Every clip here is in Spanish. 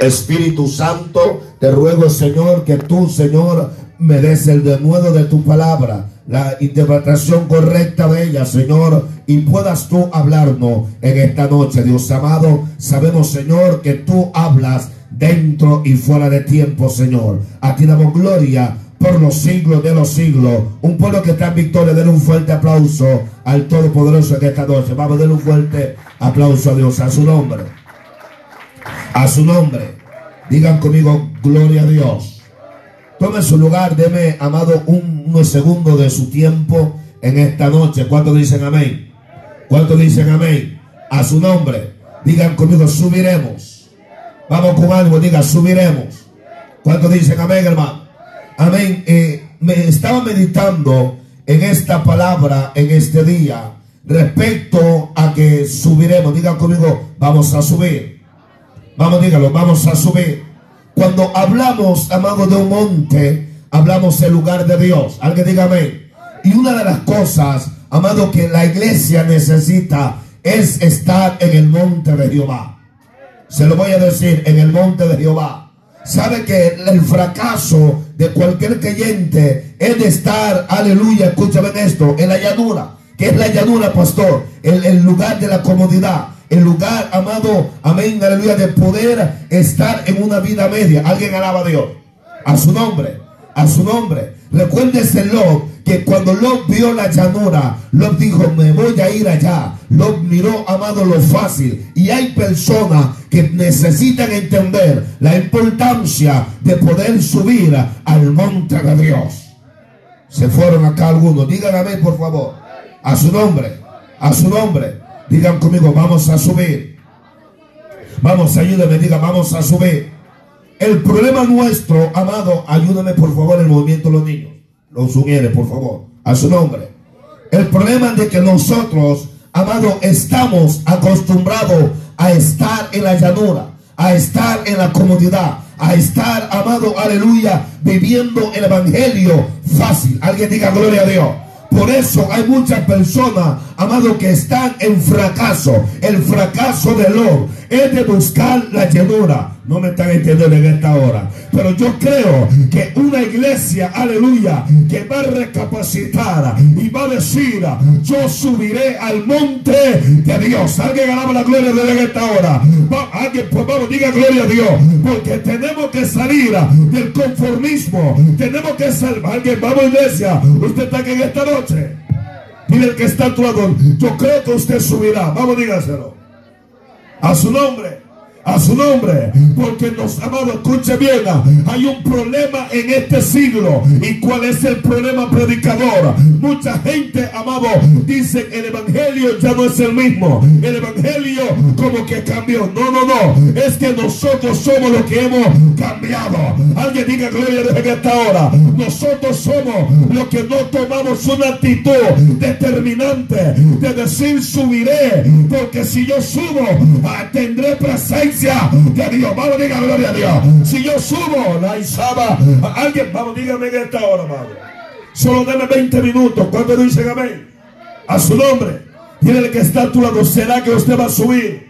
Espíritu Santo, te ruego, Señor, que tú, Señor, me des el denuedo de tu palabra, la interpretación correcta de ella, Señor, y puedas tú hablarnos en esta noche, Dios amado. Sabemos, Señor, que tú hablas dentro y fuera de tiempo, Señor. A ti damos gloria por los siglos de los siglos. Un pueblo que está en victoria, den un fuerte aplauso al Todopoderoso en esta noche. Vamos a darle un fuerte aplauso a Dios, a su nombre. A su nombre. Digan conmigo, gloria a Dios. Tome su lugar, deme, amado, un, unos segundos de su tiempo en esta noche. ¿Cuántos dicen amén? ¿Cuántos dicen amén? A su nombre. Digan conmigo, subiremos. Vamos con algo, diga, subiremos. ¿Cuántos dicen amén, hermano? Amén. Eh, me estaba meditando en esta palabra en este día respecto a que subiremos. Digan conmigo, vamos a subir. Vamos, dígalo, vamos a subir. Cuando hablamos, amado, de un monte, hablamos del lugar de Dios. Alguien diga amén. Y una de las cosas, amado, que la iglesia necesita es estar en el monte de Jehová. Se lo voy a decir, en el monte de Jehová. Sabe que el fracaso de cualquier creyente es de estar, aleluya, escúchame esto, en la llanura. que es la llanura, pastor? El, el lugar de la comodidad el lugar, amado, amén, aleluya, de poder estar en una vida media. Alguien alaba a Dios. A su nombre, a su nombre. Recuérdese Lot que cuando Lot vio la llanura, Lot dijo, me voy a ir allá. Lot miró, amado, lo fácil. Y hay personas que necesitan entender la importancia de poder subir al monte de Dios. Se fueron acá algunos. Díganme, por favor. A su nombre. A su nombre. Digan conmigo, vamos a subir. Vamos, ayúdame, digan, vamos a subir. El problema nuestro, amado, ayúdame por favor el movimiento de los niños. Los sugieres, por favor, a su nombre. El problema de que nosotros, amado, estamos acostumbrados a estar en la llanura, a estar en la comodidad, a estar, amado, aleluya, viviendo el evangelio fácil. Alguien diga gloria a Dios. Por eso hay muchas personas, amado, que están en fracaso. El fracaso de Lot es de buscar la llenura. No me están entendiendo en esta hora. Pero yo creo que una iglesia, aleluya, que va a recapacitar y va a decir, yo subiré al monte de Dios. Alguien alaba la gloria de Dios en esta hora. alguien, por favor, diga gloria a Dios. Porque tenemos que salir del conformismo. Tenemos que salir. Alguien, vamos iglesia. Usted está aquí en esta noche. Dile el que está a tu lado. Yo creo que usted subirá. Vamos, dígaselo. A su nombre a su nombre. Porque nos, amado, escuche bien, hay un problema en este siglo. ¿Y cuál es el problema, predicador? Mucha gente, amado, dice el evangelio ya no es el mismo. El evangelio como que cambió. No, no, no. Es que nosotros somos los que hemos cambiado. Alguien diga gloria desde esta hora. Nosotros somos los que no tomamos una actitud determinante de decir subiré. Porque si yo subo, tendré presencia de Dios. Vamos, diga gloria a Dios. Si yo subo la Isaba, alguien, vamos, dígame en esta hora, vamos. Solo deme 20 minutos. cuando dicen amén? A su nombre. Tiene que está a tu lado. ¿Será que usted va a subir?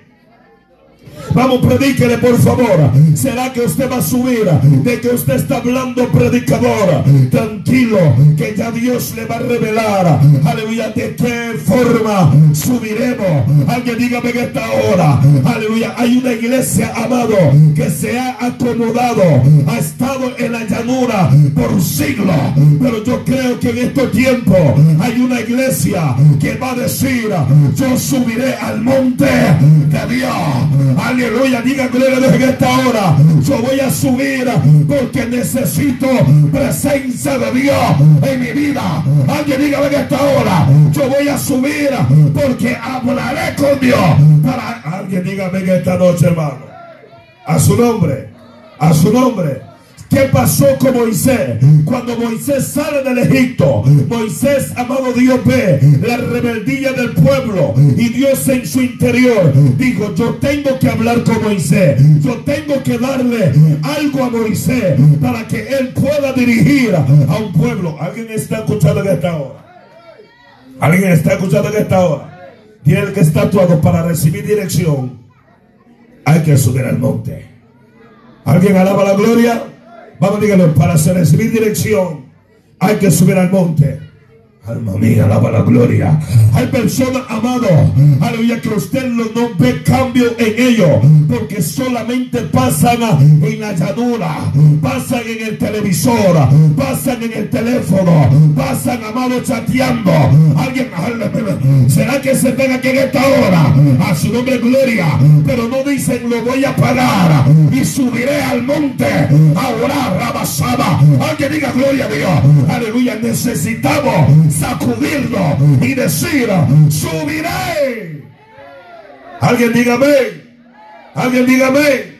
Vamos, predíquele por favor. ¿Será que usted va a subir? De que usted está hablando, predicador. Tranquilo, que ya Dios le va a revelar. Aleluya, de qué forma subiremos. Alguien dígame en esta hora. Aleluya, hay una iglesia, amado, que se ha acomodado. Ha estado en la llanura por siglos. Pero yo creo que en estos tiempos hay una iglesia que va a decir, yo subiré al monte de Dios. Aleluya, diga gloria en esta hora. Yo voy a subir porque necesito presencia de Dios en mi vida. Alguien diga en esta hora. Yo voy a subir porque hablaré con Dios. Para alguien dígame en esta noche, hermano. A su nombre. A su nombre. ¿Qué pasó con Moisés? Cuando Moisés sale del Egipto, Moisés, amado Dios, ve la rebeldía del pueblo y Dios en su interior dijo, yo tengo que hablar con Moisés, yo tengo que darle algo a Moisés para que él pueda dirigir a un pueblo. ¿Alguien está escuchando en esta hora? ¿Alguien está escuchando en esta hora? Tiene que está actuado para recibir dirección. Hay que subir al monte. ¿Alguien alaba la gloria? Vamos, díganlo, para recibir dirección hay que subir al monte. Alma mía, alaba la gloria. Hay personas, amado, aleluya, que usted no, ve cambio en ellos, porque solamente pasan en la llanura, pasan en el televisor, pasan en el teléfono, pasan, amado, chateando. Alguien, ¿será que se ven aquí en esta hora? A su nombre, gloria. Pero no dicen, lo voy a parar y subiré al monte a orar, rabasaba. Alguien diga, gloria a Dios. Aleluya, necesitamos sacudirlo y decir, subiré. Alguien dígame, alguien dígame.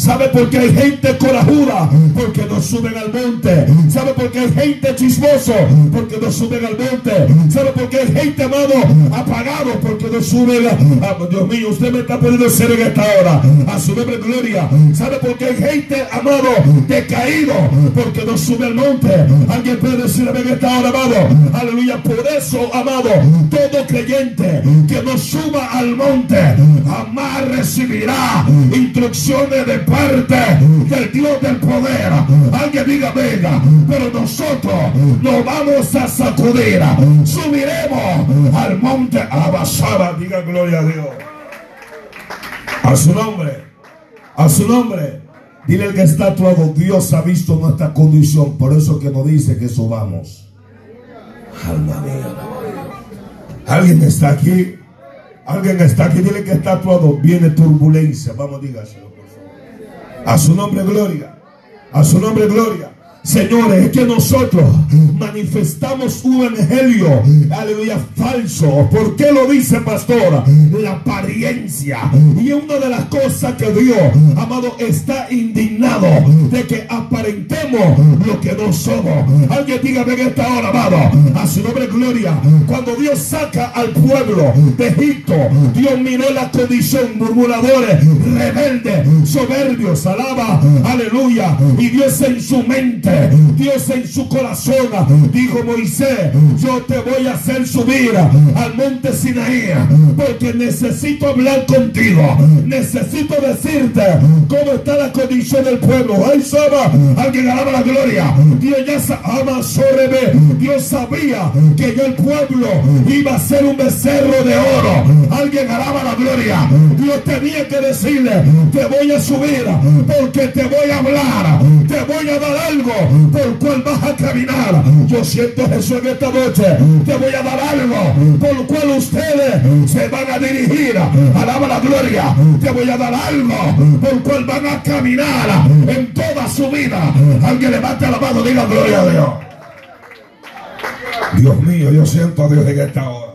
¿Sabe por qué hay gente corajuda? Porque no suben al monte. ¿Sabe por qué hay gente chismoso? Porque no suben al monte. ¿Sabe por qué hay gente, amado, apagado? Porque no suben. Ah, Dios mío, usted me está poniendo ser en esta hora. A su nombre, gloria. ¿Sabe por qué hay gente, amado, decaído? Porque no sube al monte. Alguien puede decirme en esta hora, amado. Aleluya. Por eso, amado, todo creyente que no suba al monte jamás recibirá instrucciones de parte del Dios del poder. Alguien diga, venga, pero nosotros nos vamos a sacudir. Subiremos al monte Abasaba. Diga gloria a Dios. A su nombre. A su nombre. Dile que está actuado, Dios ha visto nuestra condición, por eso que nos dice que subamos. Alma mía. Alguien está aquí. Alguien está aquí. Dile que está actuado. Viene turbulencia. Vamos, dígaselo. A su nombre gloria. A su nombre gloria. Señores, es que nosotros manifestamos un evangelio, aleluya, falso. ¿Por qué lo dice, pastor? La apariencia. Y una de las cosas que Dios, amado, está indignado de que aparentemos lo que no somos. Alguien diga en esta hora, amado, a su nombre gloria. Cuando Dios saca al pueblo de Egipto, Dios miró la condición, murmuradores, rebeldes, soberbios, alaba, aleluya. Y Dios en su mente Dios en su corazón dijo Moisés, yo te voy a hacer subir al monte Sinaí porque necesito hablar contigo. Necesito decirte cómo está la condición del pueblo. Alguien alaba la gloria. Dios ya ama Dios sabía que ya el pueblo iba a ser un becerro de oro. Alguien alaba la gloria. Dios tenía que decirle, te voy a subir porque te voy a hablar, te voy a dar algo por cual vas a caminar. Yo siento Jesús en esta noche. Te voy a dar algo por cual ustedes se van a dirigir. Alaba la gloria. Te voy a dar algo por cual van a caminar en toda su vida. Alguien levante la mano, diga gloria a Dios. Dios mío, yo siento a Dios en esta hora.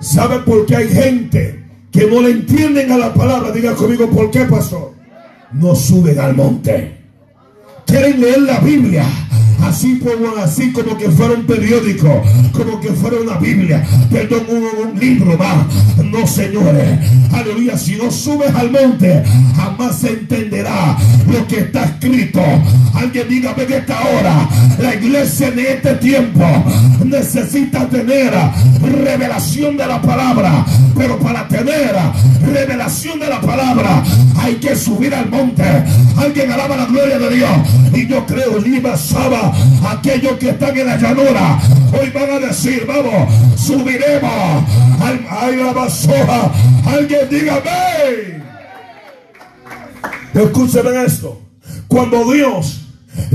¿Sabe por qué hay gente que no le entienden a la palabra? Diga conmigo, ¿por qué, pastor? No suben al monte quieren leer la Biblia así como, así como que fuera un periódico, como que fuera una Biblia, perdón, un, libro más. No, señores, aleluya, si no subes al monte, jamás se entenderá lo que está escrito. Alguien dígame que esta hora, la iglesia en este tiempo necesita tener revelación de la palabra, pero para tener revelación de la palabra hay que subir al monte. Alguien alaba la gloria de Dios. Y yo creo, Lima Saba, aquellos que están en la llanura, hoy van a decir, vamos, subiremos al, la basoja. Alguien dígame. Escúcheme esto. Cuando Dios,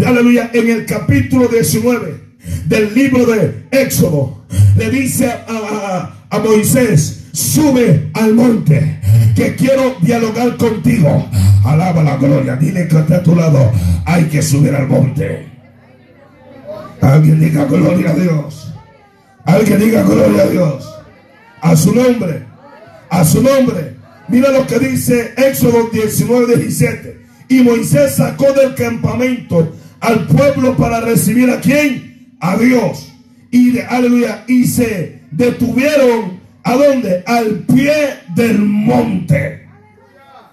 aleluya, en el capítulo 19 del libro de Éxodo, le dice a, a Moisés, sube al monte, que quiero dialogar contigo. Alaba la gloria, dile que está a tu lado, hay que subir al monte. Alguien diga gloria a Dios. Alguien diga gloria a Dios. A su nombre. A su nombre. Mira lo que dice Éxodo 19, 17. Y Moisés sacó del campamento al pueblo para recibir a quién? A Dios. Y de, aleluya. Y se detuvieron a dónde? Al pie del monte.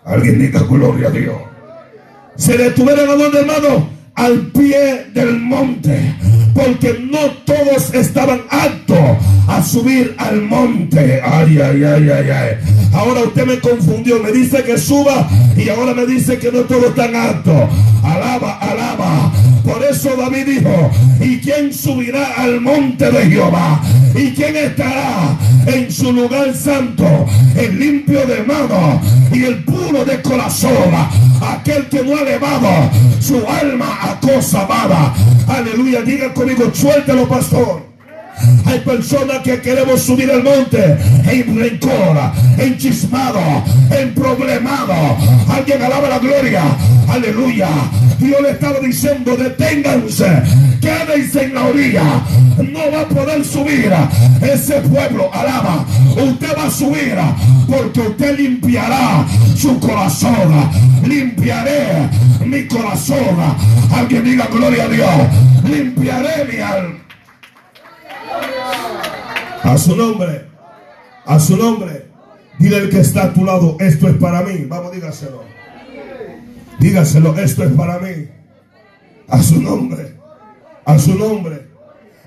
Alguien diga gloria a Dios. Se detuvieron a dónde, hermano? Al pie del monte. porque no todos estaban aptos a subir al monte. Ay, ay, ay, ay, ay. Ahora usted me confundió, me dice que suba y ahora me dice que no todos están aptos. Alaba, alaba. Por eso David dijo, ¿y quién subirá al monte de Jehová? ¿Y quién estará en su lugar santo? El limpio de mano y el puro de corazón. Aquel que no ha elevado su alma a cosa amada. Aleluya, diga conmigo, suéltelo pastor. Hay personas que queremos subir al monte en rencor, en chismado, en problemado. Alguien alaba la gloria. Aleluya. Dios le estaba diciendo, deténganse, quédense en la orilla. No va a poder subir ese pueblo. Alaba. Usted va a subir porque usted limpiará su corazón. Limpiaré mi corazón. Alguien diga gloria a Dios. Limpiaré mi alma. A su nombre. A su nombre. Dile al que está a tu lado, esto es para mí. Vamos, dígaselo. Dígaselo, esto es para mí. A su nombre. A su nombre.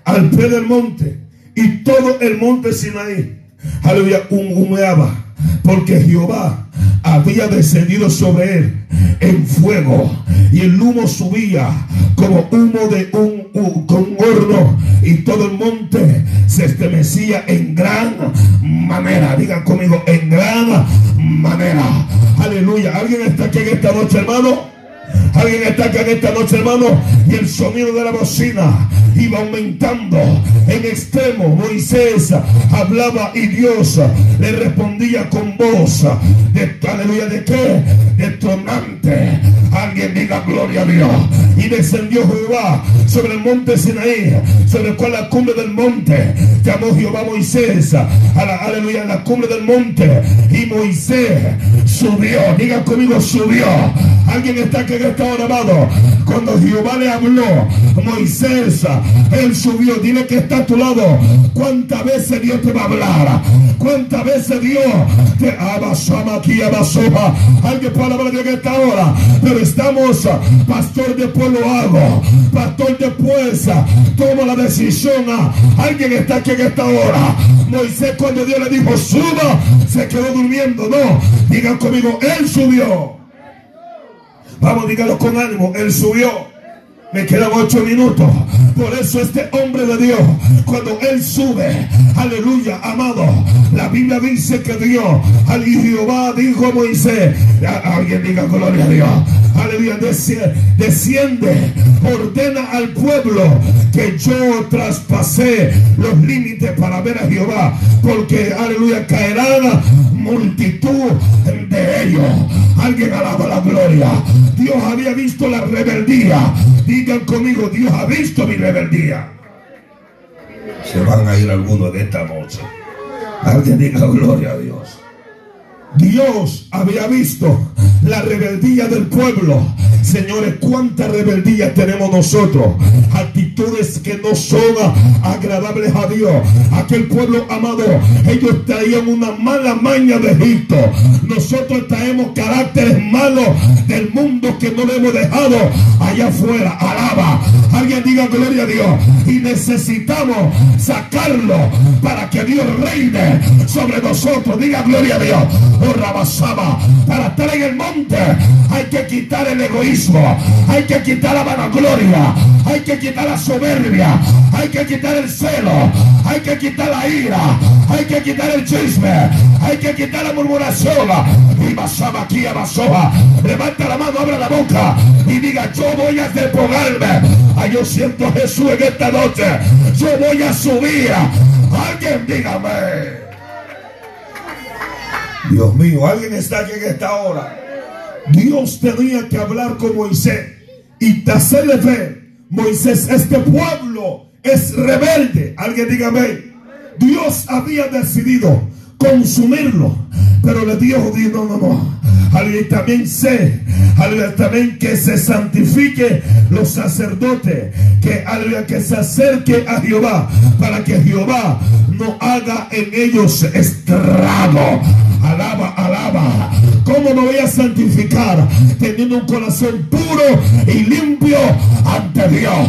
Al pie del monte. Y todo el monte Sinaí. Aleluya, humeaba. Porque Jehová había descendido sobre él en fuego y el humo subía como humo de un, horno y todo el monte se estremecía en gran manera. Digan conmigo, en gran manera. Aleluya. ¿Alguien está aquí en esta noche, hermano? Alguien está acá en esta noche, hermano, y el sonido de la bocina iba aumentando en extremo. Moisés hablaba y Dios le respondía con voz de aleluya de qué? De tonante. Alguien diga gloria a Dios. Y descendió Jehová sobre el monte Sinaí, sobre el cual la cumbre del monte llamó Jehová Moisés a la aleluya, la cumbre del monte. Y Moisés subió. Diga conmigo, subió. Alguien está aquí en esta hora, amado. Cuando Jehová le habló, Moisés, él subió. Dile que está a tu lado. ¿Cuántas veces Dios te va a hablar? ¿Cuántas veces Dios te abasama aquí, abasoja? Alguien puede hablar de esta hora. Pero estamos, pastor, después lo hago. Pastor, después toma la decisión. Alguien está aquí en esta hora. Moisés, cuando Dios le dijo, suba, se quedó durmiendo. No, digan conmigo, él subió. Vamos, dígalo con ánimo. Él subió. Me quedan ocho minutos. Por eso este hombre de Dios, cuando él sube, aleluya, amado, la Biblia dice que Dios, al Jehová dijo a Moisés, alguien diga gloria a Dios, aleluya, desciende, ordena al pueblo que yo traspasé los límites para ver a Jehová, porque, aleluya, caerá multitud de ellos. Alguien alaba la gloria. Dios había visto la rebeldía. Digan conmigo, Dios ha visto mi rebeldía. Se van a ir algunos de esta noche. Alguien diga gloria a Dios. Dios había visto la rebeldía del pueblo. Señores, cuánta rebeldía tenemos nosotros. Actitudes que no son agradables a Dios. Aquel pueblo amado, ellos traían una mala maña de Egipto. Nosotros traemos caracteres malos del mundo que no le hemos dejado allá afuera. Alaba. Alguien diga gloria a Dios. Y necesitamos sacarlo para que Dios reine sobre nosotros. Diga gloria a Dios. Oh, Rabasaba. Para estar en el monte hay que quitar el egoísmo. Hay que quitar la vanagloria. Hay que quitar la soberbia. Hay que quitar el celo. Hay que quitar la ira. Hay que quitar el chisme. Hay que quitar la murmuración. Y basaba aquí basoja. Levanta la mano, abre la boca y diga, yo voy a despojarme. Ay, yo siento a Jesús en esta noche. Yo voy a subir. Alguien dígame. Dios mío, alguien está aquí en esta hora. Dios tenía que hablar con Moisés y hacerle ver, Moisés, este pueblo es rebelde. Alguien dígame, Dios había decidido consumirlo, pero le dijo, no, no, no. Alguien también sé, alguien también que se santifique los sacerdotes, que alguien que se acerque a Jehová, para que Jehová no haga en ellos estrago. Alaba, alaba. ¿Cómo me voy a santificar? Teniendo un corazón puro y limpio ante Dios.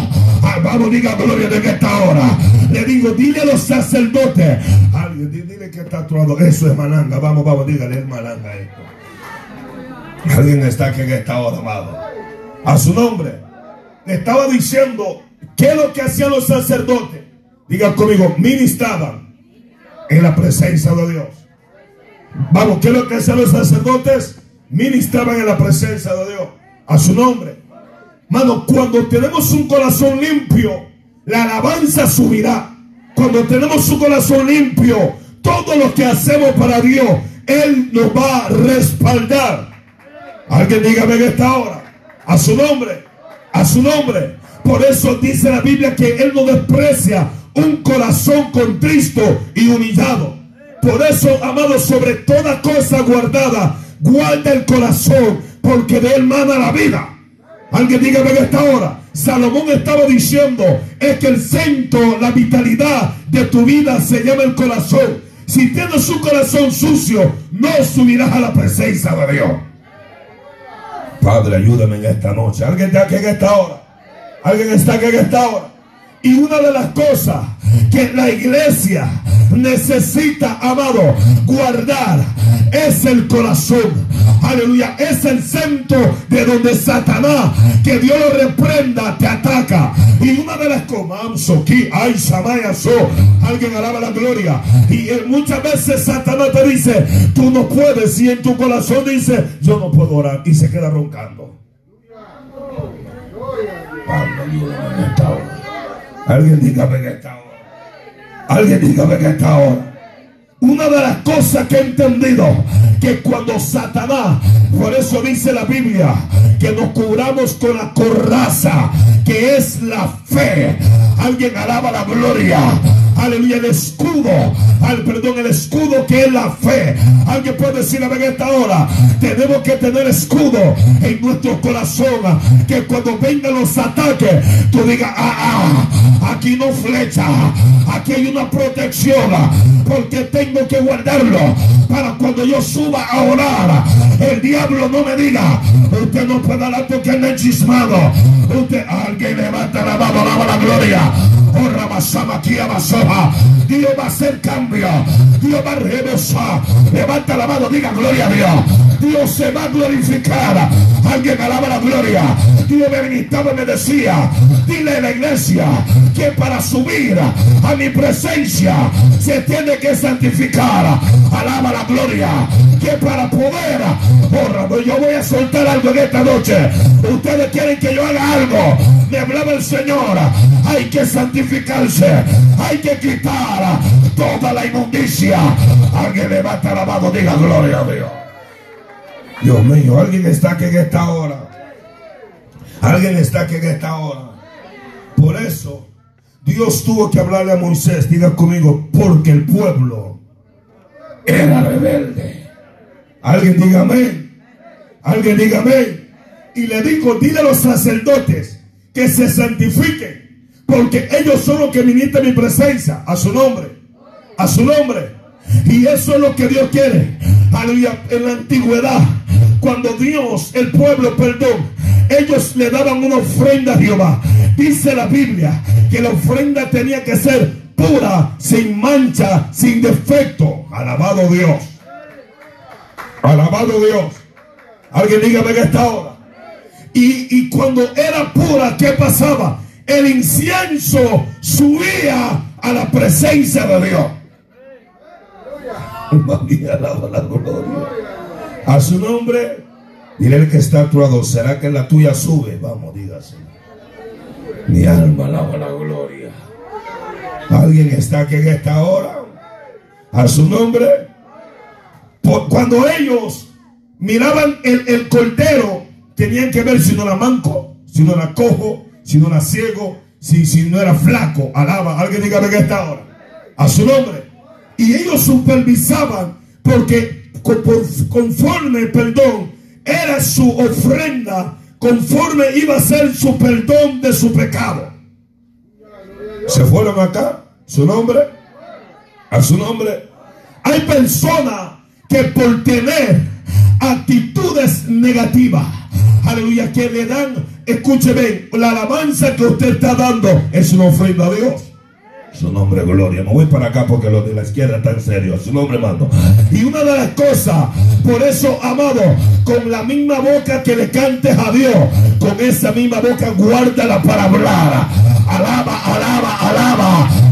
Vamos, diga gloria de que esta hora. Le digo, dile a los sacerdotes. Alguien, dile que está actuado. Eso es malanga. Vamos, vamos, dígale, es malanga. Alguien está aquí en esta hora, amado. A su nombre. Le estaba diciendo, ¿qué es lo que hacían los sacerdotes? Digan conmigo, ministraban en la presencia de Dios. Vamos, ¿qué es lo que hacían los sacerdotes? Ministraban en la presencia de Dios. A su nombre. Mano, cuando tenemos un corazón limpio, la alabanza subirá. Cuando tenemos un corazón limpio, todo lo que hacemos para Dios, Él nos va a respaldar. Alguien dígame en esta hora. A su nombre. A su nombre. Por eso dice la Biblia que Él no desprecia un corazón contristo y humillado. Por eso, amado, sobre toda cosa guardada, guarda el corazón, porque de él mana la vida. Alguien dígame en esta hora. Salomón estaba diciendo, es que el centro, la vitalidad de tu vida se llama el corazón. Si tienes un corazón sucio, no subirás a la presencia de Dios. Padre, ayúdame en esta noche. Alguien está aquí en esta hora. Alguien está aquí en esta hora. Y una de las cosas que la iglesia necesita, amado, guardar es el corazón. Aleluya. Es el centro de donde Satanás, que Dios lo reprenda, te ataca. Y una de las cosas, aquí, ay, so, alguien alaba la gloria. Y muchas veces Satanás te dice, tú no puedes. Y en tu corazón dice, yo no puedo orar. Y se queda roncando. Alguien dígame que. Alguien dígame que está ahora. Una de las cosas que he entendido, que cuando Satanás, por eso dice la Biblia, que nos cubramos con la coraza, que es la fe. Alguien alaba la gloria aleluya, el escudo, al perdón, el escudo que es la fe. Alguien puede decir a esta hora, tenemos que tener escudo en nuestro corazón, que cuando vengan los ataques, tú digas, ah, ah, aquí no flecha, aquí hay una protección, porque tengo que guardarlo para cuando yo suba a orar, el diablo no me diga, usted no puede hablar porque es chismado. Usted, alguien levanta la mano, la gloria. Kurabasama Kiabasoha. Dios va a hacer cambio. Dios va a regresar. Levanta la mano, diga gloria a Dios. Dios se va a glorificar. Alguien alaba la gloria. Dios me ministraba y me decía, dile a la iglesia que para subir a mi presencia se tiene que santificar. Alaba la gloria. Que para poder, por yo voy a soltar algo en esta noche. Ustedes quieren que yo haga algo. Me hablaba el Señor. Hay que santificarse. Hay que quitar toda la inmundicia. Alguien levanta la mano, diga gloria a Dios. Dios mío, alguien está aquí en esta hora. Alguien está aquí en esta hora. Por eso Dios tuvo que hablarle a Moisés, diga conmigo, porque el pueblo era rebelde. Alguien diga amén. Alguien diga amén. Y le dijo, dile a los sacerdotes que se santifiquen, porque ellos son los que ministran mi presencia, a su nombre, a su nombre. Y eso es lo que Dios quiere. En la antigüedad cuando Dios, el pueblo, perdón, ellos le daban una ofrenda a Jehová. Dice la Biblia que la ofrenda tenía que ser pura, sin mancha, sin defecto. Alabado Dios. Alabado Dios. Alguien dígame que está ahora. Y, y cuando era pura, ¿qué pasaba? El incienso subía a la presencia de Dios. María, alaba la gloria. A su nombre, dile el que está actuado, ¿será que la tuya sube? Vamos, dígase. Mi alma alaba la gloria. ¿Alguien está aquí en esta hora? A su nombre. Cuando ellos miraban el, el cordero, tenían que ver si no era manco, si no era cojo, si no era ciego, si, si no era flaco. Alaba. Alguien diga en esta hora. A su nombre. Y ellos supervisaban porque conforme, perdón, era su ofrenda, conforme iba a ser su perdón de su pecado. ¿Se fueron acá? ¿Su nombre? ¿A su nombre? Hay personas que por tener actitudes negativas. Aleluya, que le dan, escúcheme, la alabanza que usted está dando es una ofrenda a Dios. Su nombre, gloria. Me voy para acá porque los de la izquierda están serios. Su nombre, mando. Y una de las cosas, por eso, amado, con la misma boca que le cantes a Dios, con esa misma boca guárdala para hablar. Alaba, alaba, alaba.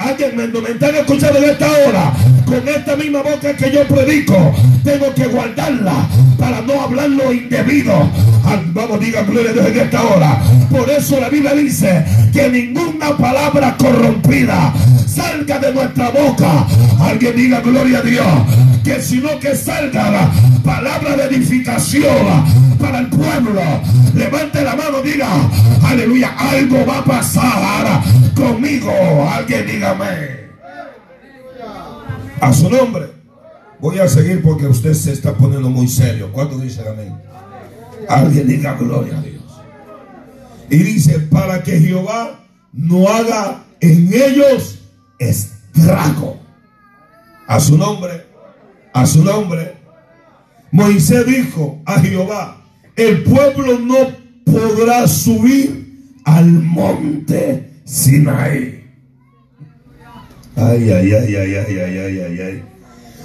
Alguien me, me están escuchando en esta hora. Con esta misma boca que yo predico, tengo que guardarla para no hablar lo indebido. Ah, Vamos, diga gloria a Dios en esta hora. Por eso la Biblia dice que ninguna palabra corrompida salga de nuestra boca. Alguien diga gloria a Dios. Que sino que salga la palabra de edificación para el pueblo. Levante la mano, diga, aleluya, algo va a pasar conmigo. Alguien dígame. A su nombre. Voy a seguir porque usted se está poniendo muy serio. ¿Cuánto dicen amén? Alguien diga gloria a Dios. Y dice, para que Jehová no haga en ellos estrago. A su nombre, a su nombre. Moisés dijo a Jehová, el pueblo no podrá subir al monte Sinaí. Ay, ay, ay, ay, ay, ay, ay, ay, ay.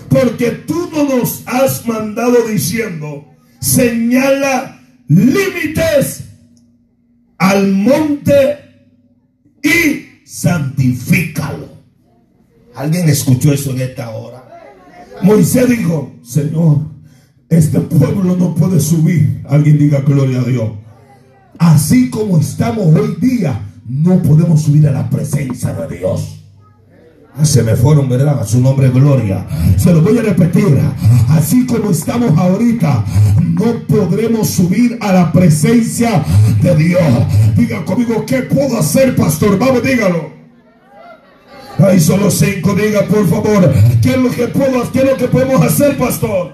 Porque tú no nos has mandado diciendo, señala límites al monte y santifícalo. ¿Alguien escuchó eso en esta hora? Moisés dijo, Señor, este pueblo no puede subir. Alguien diga gloria a Dios. Así como estamos hoy día, no podemos subir a la presencia de Dios. Ah, Se me fueron, ¿verdad? A su nombre, gloria. Se lo voy a repetir. Así como estamos ahorita, no podremos subir a la presencia de Dios. Diga conmigo, ¿qué puedo hacer, pastor? Vamos, dígalo. Ay, solo cinco, diga por favor, ¿qué es lo que puedo, qué es lo que podemos hacer, pastor?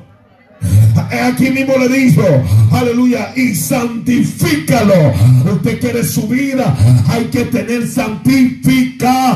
Aquí mismo le dijo, aleluya, y santifícalo. Usted quiere su vida, hay que tener santificación.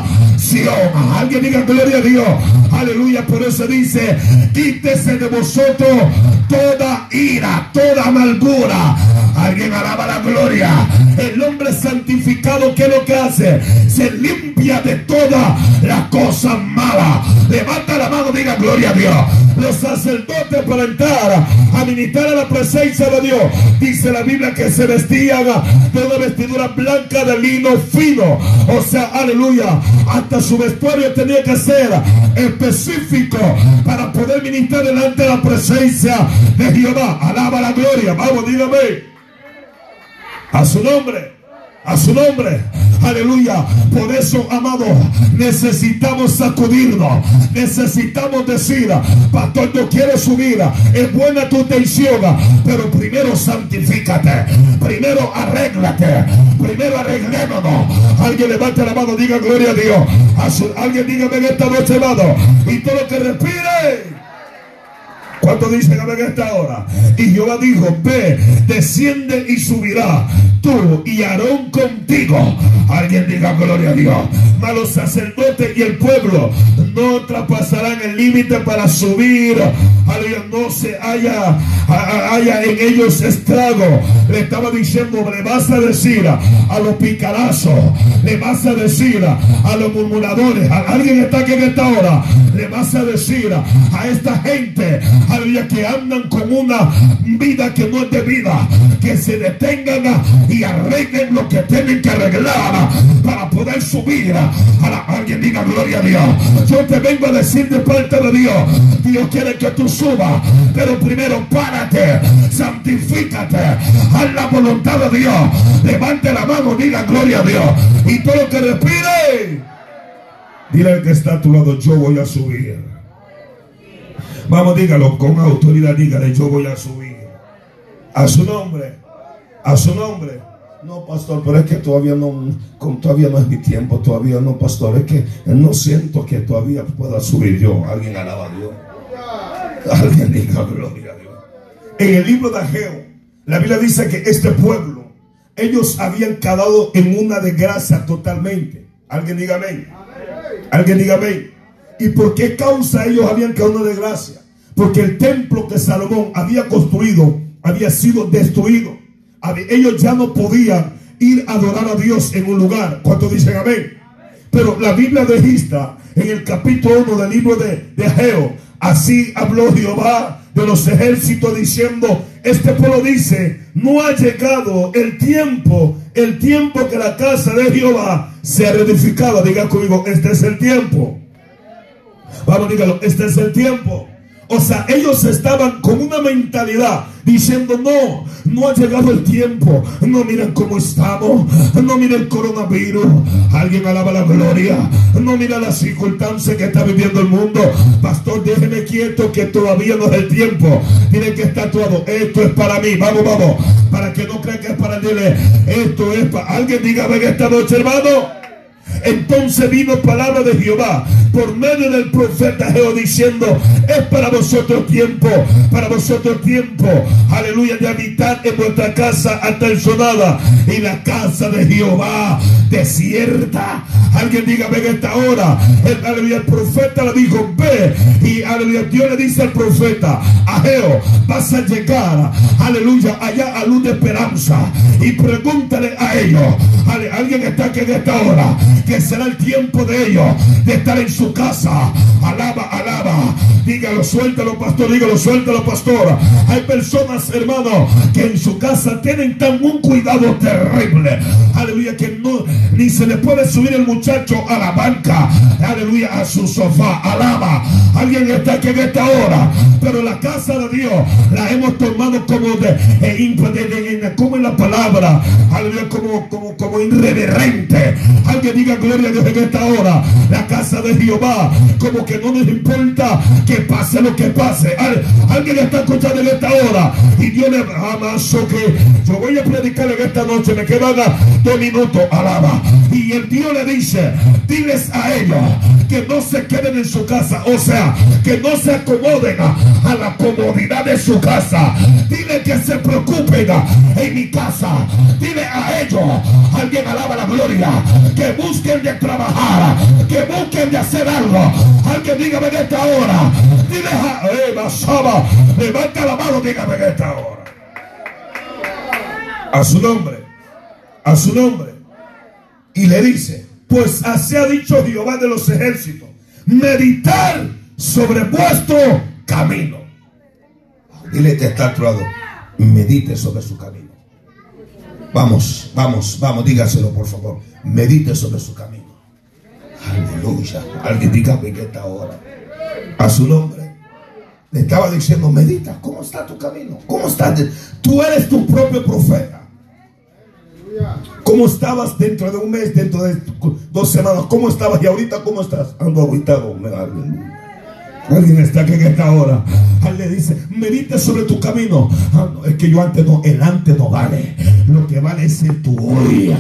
Alguien diga gloria a Dios, aleluya. Por eso dice, quítese de vosotros toda ira, toda amargura. Alguien alaba la gloria. El hombre santificado, ¿qué es lo que hace? Se limpia de toda la cosa mala. Levanta la mano, diga gloria a Dios. Los sacerdotes para entrar a ministrar a la presencia de Dios, dice la Biblia que se vestían de una vestidura blanca de lino fino. O sea, aleluya, hasta su vestuario tenía que ser específico para poder ministrar delante de la presencia de Jehová. Alaba la gloria. Vamos, dígame. A su nombre. A su nombre. Aleluya. Por eso, amado, necesitamos sacudirnos. Necesitamos decir, pastor, yo quiero subir. Es buena tu intención, pero primero santifícate. Primero arréglate. Primero arreglémonos. Alguien levante la mano, diga gloria a Dios. Alguien dígame en esta noche, amado. Y todo lo que respire. ¿Cuánto dicen amén en esta hora? Y Jehová dijo, ve, desciende y subirá tú y Aarón contigo. Alguien diga gloria a Dios. Mas los sacerdotes y el pueblo no traspasarán el límite para subir. Aleluya, no se haya, haya en ellos estrago. Le estaba diciendo, le vas a decir a los picarazos, le vas a decir a los murmuradores, a- alguien está aquí en esta hora, le vas a decir a esta gente, aleluya, que andan con una vida que no es de vida, que se detengan y arreglen lo que tienen que arreglar para poder subir. A la- alguien diga gloria a Dios. Yo te vengo a decir de parte de Dios, Dios quiere que tú subas, pero primero párate, santifícate, haz la voluntad de Dios, levante la mano, diga gloria a Dios, y todo lo que respire, dile al que está a tu lado, yo voy a subir. Vamos, dígalo con autoridad, dígale, yo voy a subir. A su nombre, a su nombre. No, pastor, pero es que todavía no, con- todavía no es mi tiempo, todavía no, pastor, es que no siento que todavía pueda subir yo. Alguien alaba a Dios. Alguien diga gloria a Dios. En el libro de Ageo, la Biblia dice que este pueblo, ellos habían quedado en una desgracia totalmente. Alguien diga amén. Alguien diga amén. ¿Y por qué causa ellos habían quedado en una desgracia? Porque el templo que Salomón había construido había sido destruido. Ellos ya no podían ir a adorar a Dios en un lugar. ¿Cuántos dicen amén? Pero la Biblia registra en el capítulo 1 del libro de, de así habló Jehová de los ejércitos diciendo, este pueblo dice, no ha llegado el tiempo, el tiempo que la casa de Jehová sea reedificada. Diga conmigo, este es el tiempo. Vamos, dígalo, este es el tiempo. O sea, ellos estaban con una mentalidad diciendo, no, no ha llegado el tiempo. No miren cómo estamos. No miren el coronavirus. Alguien alaba la gloria. No mira las circunstancias que está viviendo el mundo. Pastor, déjeme quieto que todavía no es el tiempo. Tiene que estar todo. Esto es para mí. Vamos, vamos. Para que no crean que es para dile. Esto es para... Alguien diga, ven esta noche, hermano. Entonces vino palabra de Jehová por medio del profeta Jehová diciendo, es para vosotros tiempo, para vosotros tiempo, aleluya, de habitar en vuestra casa sonada y la casa de Jehová desierta. Alguien diga, ven esta hora. El, el profeta le dijo, ve. Y aleluya, Dios le dice al profeta, a Jehová, vas a llegar, aleluya, allá a luz de esperanza. Y pregúntale a ellos, alguien está aquí en esta hora será el tiempo de ellos de estar en su casa. Alaba, alaba. Dígalo, suéltalo, pastor. Dígalo, suéltalo, pastor. Hay personas, hermano, que en su casa tienen tan un cuidado terrible. Aleluya, que no ni se le puede subir el muchacho a la banca. Aleluya, a su sofá. Alaba. Alguien está aquí en esta hora. Pero la casa de Dios la hemos tomado como de, como en la palabra. Aleluya, como, como, como irreverente. Alguien diga gloria a Dios en esta hora. La casa de Jehová, como que no nos importa que pase lo que pase. alguien está escuchando en esta hora y Dios le ama que yo voy a predicar en esta noche. Me quedan dos minutos, alaba. Y el Dios le dice: Diles a ellos que no se queden en su casa, o sea, que no se acomoden a, la comodidad de su casa. Dile que se preocupen en mi casa. Dile a ellos, alguien alaba la gloria, que de trabajar, que busquen de hacer algo. Alguien dígame en esta hora. Dile a eh, levanta la mano, dígame en esta hora. A su nombre, a su nombre. Y le dice, pues así ha dicho Jehová de los ejércitos, meditar sobre vuestro camino. Dile que está actuado, medite sobre su camino. Vamos, vamos, vamos, dígaselo por favor. Medite sobre su camino. Aleluya. Alguien diga que esta hora. A su nombre. Le estaba diciendo, medita, ¿cómo está tu camino? ¿Cómo estás? Tú eres tu propio profeta. ¿Cómo estabas dentro de un mes, dentro de dos semanas? ¿Cómo estabas? Y ahorita, ¿cómo estás? Ando aguitado. Alguien está aquí en esta hora. Él le dice, medite sobre tu camino. Ah, es que yo antes no, el antes no vale. Lo que vale es el tu hoy.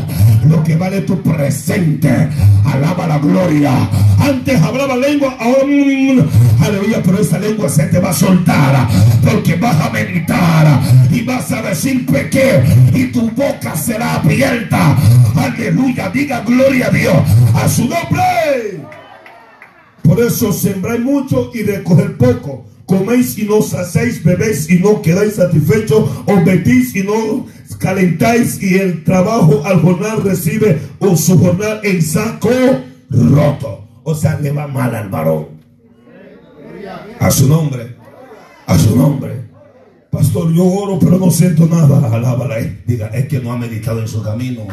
Lo que vale es tu presente. Alaba la gloria. Antes hablaba lengua, ahora mm, aleluya, pero esa lengua se te va a soltar. Porque vas a meditar y vas a decir pequé y tu boca será abierta. Aleluya, diga gloria a Dios. A su nombre. Por eso sembráis mucho y recoger poco. Coméis y no hacéis, bebéis y no quedáis satisfechos, os metís y no calentáis y el trabajo al jornal recibe o su jornal en saco roto. O sea, le va mal al varón. A su nombre. A su nombre. Pastor, yo oro pero no siento nada. Alábala. Diga, es que no ha meditado en su camino.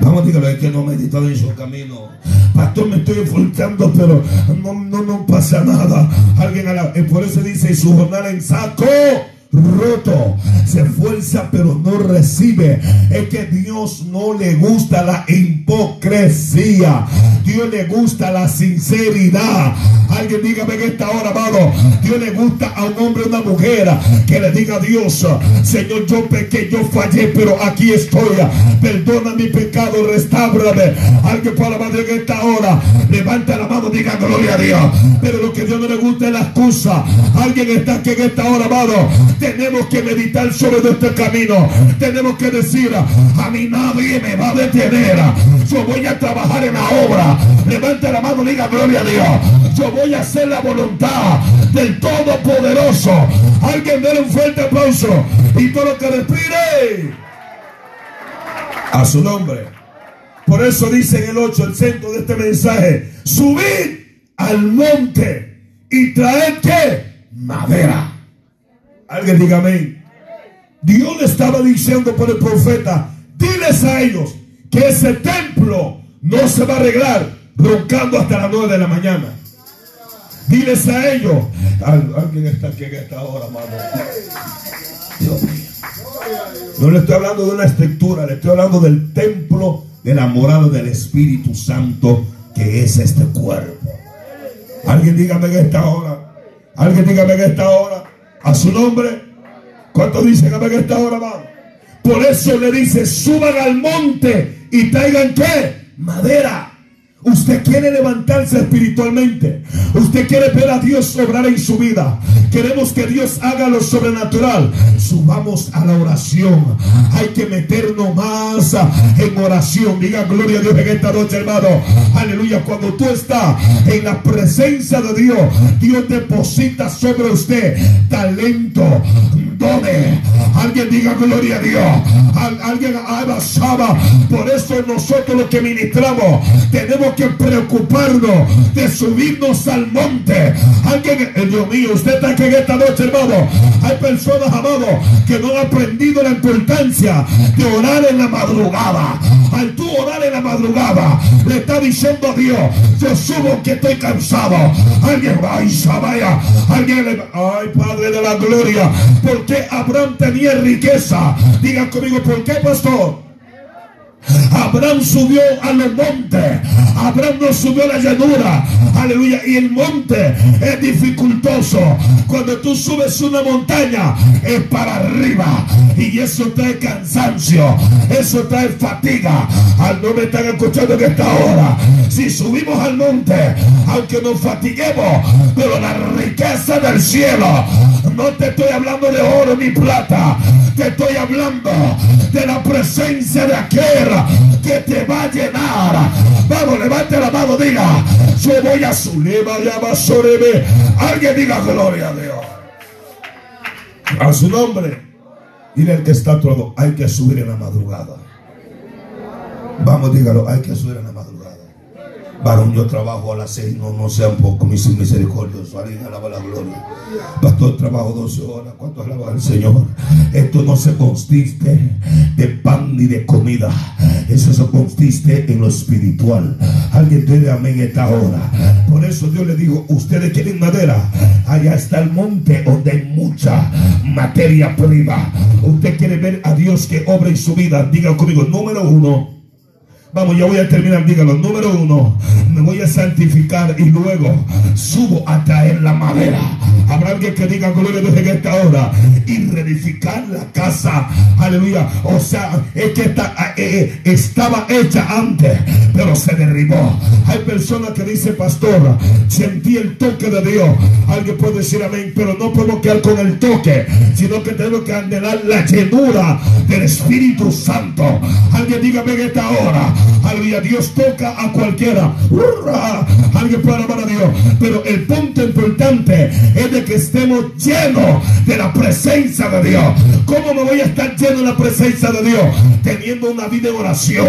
Vamos, dígalo, es que no he meditado en su camino. Pastor, me estoy esforzando, pero no, no, no pasa nada. Alguien a la, por eso dice, su jornada en saco roto, se esfuerza pero no recibe. Es que Dios no le gusta la hipocresía. Dios le gusta la sinceridad. Alguien dígame en esta hora, amado. Dios le gusta a un hombre o una mujer que le diga a Dios, Señor, yo pequé, yo fallé, pero aquí estoy. Perdona mi pecado, restábrame. Alguien para madre en esta hora, levanta la mano, diga gloria a Dios. Pero lo que Dios no le gusta es la excusa. Alguien está aquí en esta hora, amado tenemos que meditar sobre nuestro camino. Tenemos que decir, a mí nadie me va a detener. Yo voy a trabajar en la obra. Levante la mano, diga gloria a Dios. Yo voy a hacer la voluntad del Todopoderoso. Alguien déle un fuerte aplauso y todo lo que respire a su nombre. Por eso dice en el 8, el centro de este mensaje, subid al monte y traed que madera. Alguien diga amén. Dios le estaba diciendo por el profeta, diles a ellos que ese templo no se va a arreglar roncando hasta las 9 de la mañana. Diles a ellos, alguien está aquí en esta hora, mano. Dios mío. No le estoy hablando de una estructura, le estoy hablando del templo de la morada del Espíritu Santo que es este cuerpo. Alguien dígame en esta hora. Alguien dígame en esta hora. A su nombre. ¿Cuántos dicen en esta hora, va? Por eso le dice, suban al monte y traigan qué? Madera. Usted quiere levantarse espiritualmente. Usted quiere ver a Dios obrar en su vida. Queremos que Dios haga lo sobrenatural. Subamos a la oración. Hay que meternos más en oración. Diga gloria a Dios en esta noche, hermano. Aleluya. Cuando tú estás en la presencia de Dios, Dios deposita sobre usted talento, dones. Alguien diga gloria a Dios. Alguien abrazaba. Por eso nosotros los que ministramos tenemos que preocuparnos de subirnos al monte. Alguien, eh, Dios mío, usted está aquí en esta noche, hermano. Hay personas, amados, que no han aprendido la importancia de orar en la madrugada. Al tú orar en la madrugada, le está diciendo a Dios, yo subo que estoy cansado. Alguien, ay, Sabaya, alguien ay, Padre de la Gloria, ¿por qué Abraham tenía riqueza? Digan conmigo, ¿por qué, pastor? Abraham subió a los montes. Abraham no subió a la llanura. Aleluya. Y el monte es dificultoso. Cuando tú subes una montaña es para arriba. Y eso trae cansancio. Eso trae fatiga. Al no me están escuchando en esta hora. Si subimos al monte, aunque nos fatiguemos, pero la riqueza del cielo. No te estoy hablando de oro ni plata. Te estoy hablando de la presencia de aquel que te va a llenar. Vamos, levante la mano, diga, yo voy a su lema, llama sorebe. Alguien diga gloria a Dios. A su nombre. Dile al que está todo, hay que subir en la madrugada. Vamos, dígalo, hay que subir en la madrugada. Varón, yo trabajo a las seis, no, no sea un poco misericordioso. Alguien alaba la gloria. Pastor, trabajo 12 horas. ¿Cuánto alaba al Señor? Esto no se consiste de pan ni de comida. Eso se consiste en lo espiritual. Alguien tiene amén esta hora. Por eso Dios le digo, ustedes quieren madera. Allá está el monte donde hay mucha materia prima. Usted quiere ver a Dios que obra en su vida. Diga conmigo, número uno. Vamos, ya voy a terminar. Dígalo. Número uno, me voy a santificar y luego subo a traer la madera. Habrá alguien que diga gloria desde esta hora y reedificar la casa. Aleluya. O sea, es que está, eh, eh, estaba hecha antes, pero se derribó. Hay personas que dicen, pastor, sentí el toque de Dios. Alguien puede decir amén, pero no podemos quedar con el toque, sino que tenemos que anhelar la llenura del Espíritu Santo. Alguien dígame en esta hora. Aleluya, Dios toca a cualquiera. Alguien puede amar a Dios. Pero el punto importante es de que estemos llenos de la presencia de Dios. ¿Cómo me voy a estar lleno de la presencia de Dios? Teniendo una vida de oración,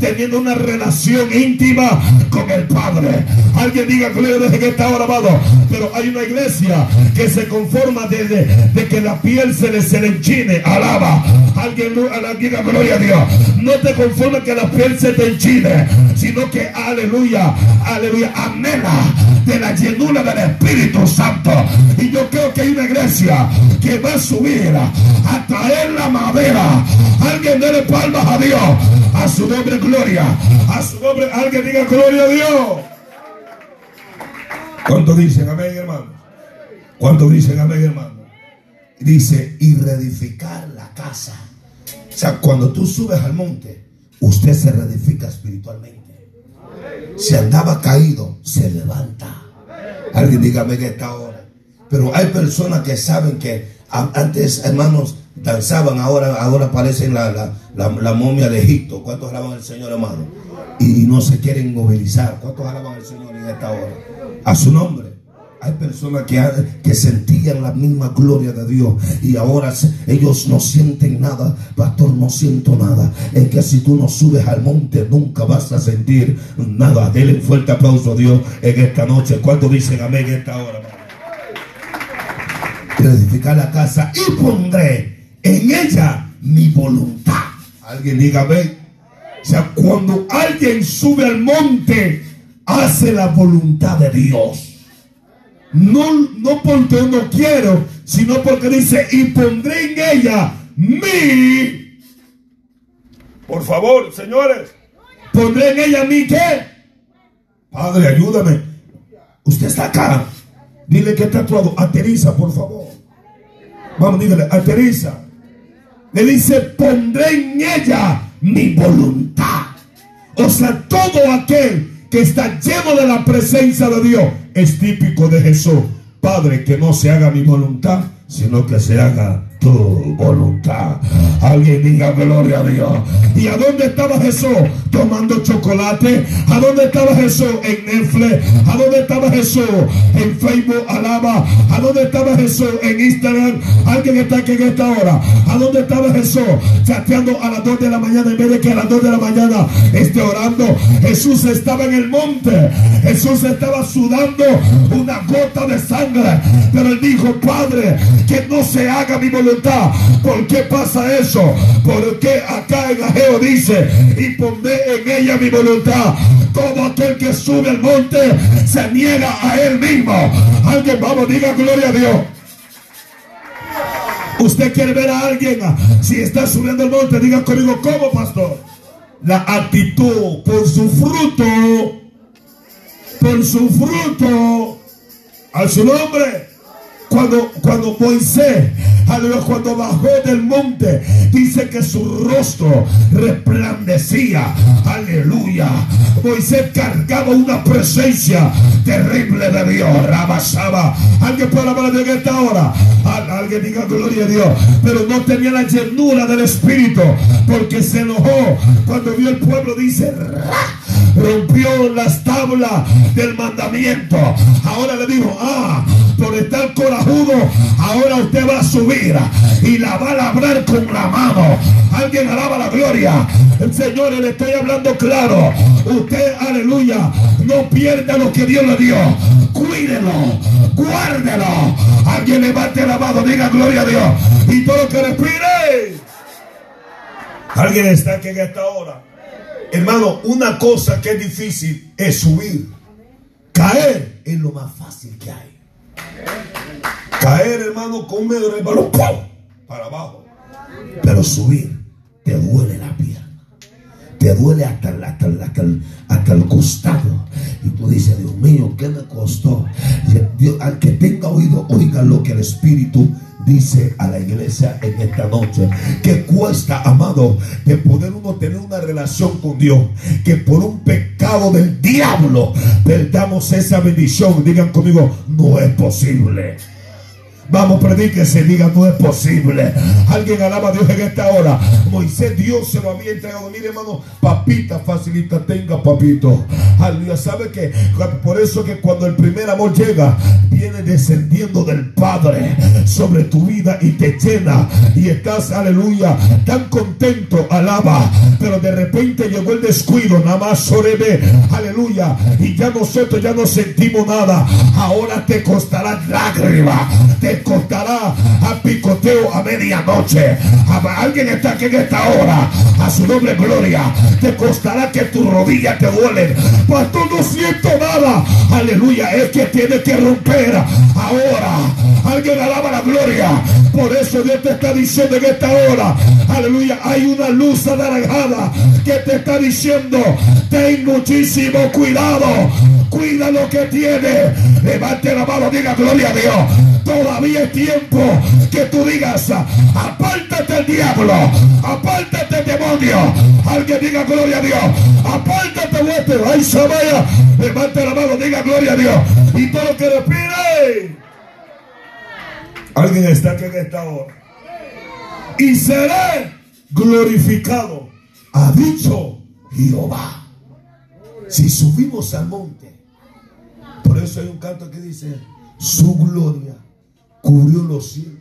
teniendo una relación íntima con el Padre. Alguien diga gloria desde que está amado. Pero hay una iglesia que se conforma desde de que la piel se le, se le enchine. Alaba. Alguien diga gloria a Dios. No te conformes que la piel se del Chile, sino que aleluya, aleluya, anhela de la llenura del Espíritu Santo. Y yo creo que hay una iglesia que va a subir a traer la madera. Alguien dele palmas a Dios, a su nombre gloria, a su nombre, alguien diga gloria a Dios. ¿Cuánto dicen amén, hermano? ¿Cuánto dicen amén, hermano? Dice, y reedificar la casa. O sea, cuando tú subes al monte, usted se reedifica espiritualmente. Si andaba caído, se levanta. Alguien dígame que está ahora. Pero hay personas que saben que antes, hermanos, danzaban, ahora, ahora aparecen la, la, momia de Egipto. ¿Cuántos alaban al Señor, hermano? Y, no se quieren movilizar. ¿Cuántos alaban al Señor en esta hora? A su nombre. Hay personas que, que sentían la misma gloria de Dios y ahora ellos no sienten nada. Pastor, no siento nada. Es que si tú no subes al monte nunca vas a sentir nada. Denle un fuerte aplauso a Dios en esta noche. ¿Cuánto dicen amén en esta hora? Quiero edificar la casa y pondré en ella mi voluntad. Alguien diga amén. O sea, cuando alguien sube al monte, hace la voluntad de Dios. No, no porque no quiero, sino porque dice, y pondré en ella mi... Por favor, señores, pondré en ella mi qué. Padre, ayúdame. Usted está acá. Dile que está todo. Aterriza, por favor. Vamos, dígale, aterriza. Le dice, pondré en ella mi voluntad. O sea, todo aquel que está lleno de la presencia de Dios es típico de Jesús. Padre, que no se haga mi voluntad, sino que se haga tu voluntad. Alguien diga gloria a Dios. ¿Y a dónde estaba Jesús? Tomando chocolate. ¿A dónde estaba Jesús? En Netflix. ¿A dónde estaba Jesús? En Facebook, alaba. ¿A dónde estaba Jesús? En Instagram. Alguien está aquí en esta hora. ¿A dónde estaba Jesús? Chateando a las 2 de la mañana en vez de que a las 2 de la mañana esté orando. Jesús estaba en el monte. Jesús estaba sudando una gota de sangre. Pero él dijo, Padre, que no se haga mi voluntad ¿Por qué pasa eso? Porque acá en Ageo dice, y pondré en ella mi voluntad. Todo aquel que sube al monte se niega a él mismo. Alguien, vamos, diga gloria a Dios. Usted quiere ver a alguien, si está subiendo el monte, diga conmigo, ¿cómo, pastor? La actitud por su fruto, por su fruto, a su nombre. Cuando, cuando Moisés, cuando bajó del monte, dice que su rostro resplandecía. Aleluya. Moisés cargaba una presencia terrible de Dios. Rabasaba. Alguien puede hablar de esta hora. Alguien diga gloria a Dios. Pero no tenía la llenura del Espíritu. Porque se enojó. Cuando vio el pueblo, dice rompió las tablas del mandamiento. Ahora le dijo, ah, por estar corajudo, ahora usted va a subir y la va a labrar con la mano. Alguien alaba la gloria. El Señor le estoy hablando claro. Usted, aleluya, no pierda lo que Dios le dio. Cuídelo, guárdelo. Alguien levante la mano, diga gloria a Dios. Y todo lo que respire. Alguien está aquí en esta hora. Hermano, una cosa que es difícil es subir. Caer es lo más fácil que hay. Caer, hermano, con medio de balón para abajo. Pero subir te duele la pierna. Te duele hasta, hasta, hasta, hasta el costado. Y tú dices, Dios mío, ¿qué me costó? al que tenga oído, oiga lo que el Espíritu dice a la iglesia en esta noche que cuesta, amado, de poder uno tener una relación con Dios, que por un pecado del diablo perdamos esa bendición. Digan conmigo, no es posible. Vamos, predique, se diga, no es posible. Alguien alaba a Dios en esta hora. Moisés, Dios se lo había entregado. Mire, hermano, papita facilita, tenga papito. Aleluya, ¿sabe que Por eso que cuando el primer amor llega, viene descendiendo del Padre sobre tu vida y te llena. Y estás, aleluya, tan contento, alaba. Pero de repente llegó el descuido, nada más sorebe, aleluya. Y ya nosotros ya no sentimos nada. Ahora te costará lágrimas costará a picoteo a medianoche. alguien está aquí en esta hora. A su doble gloria. Te costará que tus rodillas te duelen. Pastor, no siento nada. Aleluya. Es que tiene que romper ahora. Alguien alaba la gloria. Por eso Dios te está diciendo en esta hora. Aleluya. Hay una luz anaranjada que te está diciendo. Ten muchísimo cuidado. Cuida lo que tiene. Levante la mano. Diga gloria a Dios. Todavía es tiempo que tú digas, apártate del diablo, apártate demonio. Alguien diga gloria a Dios, apártate huésped, ahí se vaya, levante la mano, diga gloria a Dios. Y todo lo que respire. Alguien está aquí en esta hora. Y seré glorificado, ha dicho Jehová. Si subimos al monte, por eso hay un canto que dice, Su gloria cubrió los cielos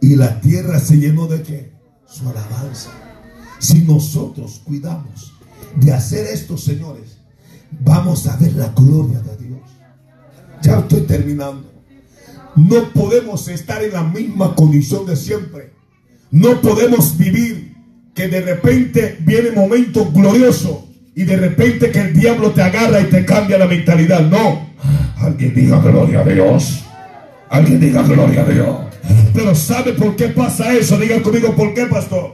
y la tierra se llenó de qué? Su alabanza. Si nosotros cuidamos de hacer esto, señores, vamos a ver la gloria de Dios. Ya estoy terminando. No podemos estar en la misma condición de siempre. No podemos vivir que de repente viene momento glorioso y de repente que el diablo te agarra y te cambia la mentalidad. No. Alguien diga gloria a Dios. Alguien diga gloria a Dios. Pero ¿sabe por qué pasa eso? Diga conmigo, ¿por qué, pastor?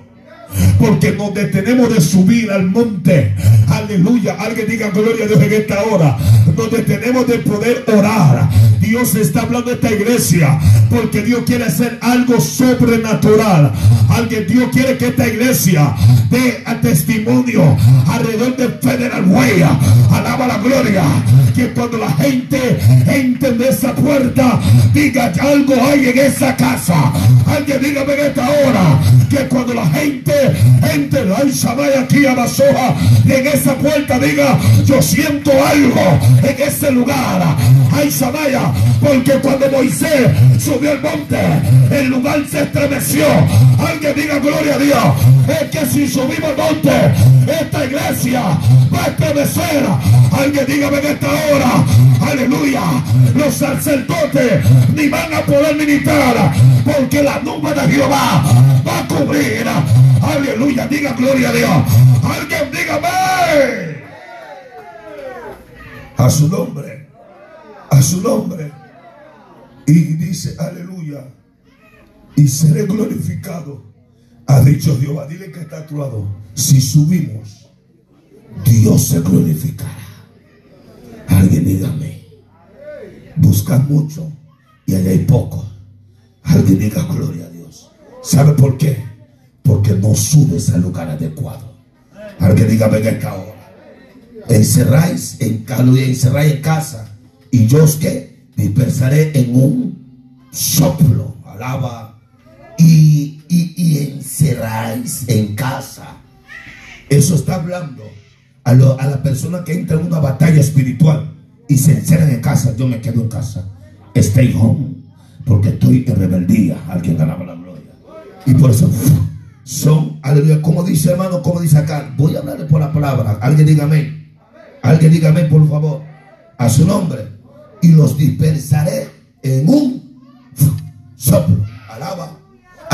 Porque nos detenemos de subir al monte. Aleluya. Alguien diga gloria a Dios en esta hora. Nos detenemos de poder orar. Dios está hablando a esta iglesia. Porque Dios quiere hacer algo sobrenatural. Alguien, Dios quiere que esta iglesia dé a testimonio alrededor de Federal Way. Alaba la gloria. Que cuando la gente entre en esa puerta, diga algo hay en esa casa. Alguien dígame en esta hora. Que cuando la gente entre ay Shamay aquí a Basoja en esa puerta diga yo siento algo en ese lugar ay Shamaya porque cuando Moisés subió al monte el lugar se estremeció alguien diga gloria a Dios es que si subimos al monte esta iglesia va a estremecer alguien dígame en esta hora aleluya los sacerdotes ni van a poder militar porque la nube de Jehová va a cubrir Aleluya, diga gloria a Dios. Alguien dígame. A su nombre. A su nombre. Y dice, aleluya. Y seré glorificado. Ha dicho Jehová, dile que está actuado. Si subimos, Dios se glorificará. Alguien dígame. Buscan mucho y allá hay poco. Alguien diga gloria a Dios. ¿Sabe por qué? porque no subes al lugar adecuado. Alguien diga, venga acá ahora. Encerráis en, encerráis en casa y yo os que dispersaré en un soplo. Alaba. Y, y, encerráis en casa. Eso está hablando a, a la persona que entra en una batalla espiritual y se encerran en casa. Yo me quedo en casa. Stay home. Porque estoy en rebeldía. Alguien ganaba la gloria. Y por eso son, aleluya, como dice hermano, como dice acá, voy a hablarle por la palabra, alguien dígame, alguien dígame por favor, a su nombre, y los dispersaré en un soplo, alaba.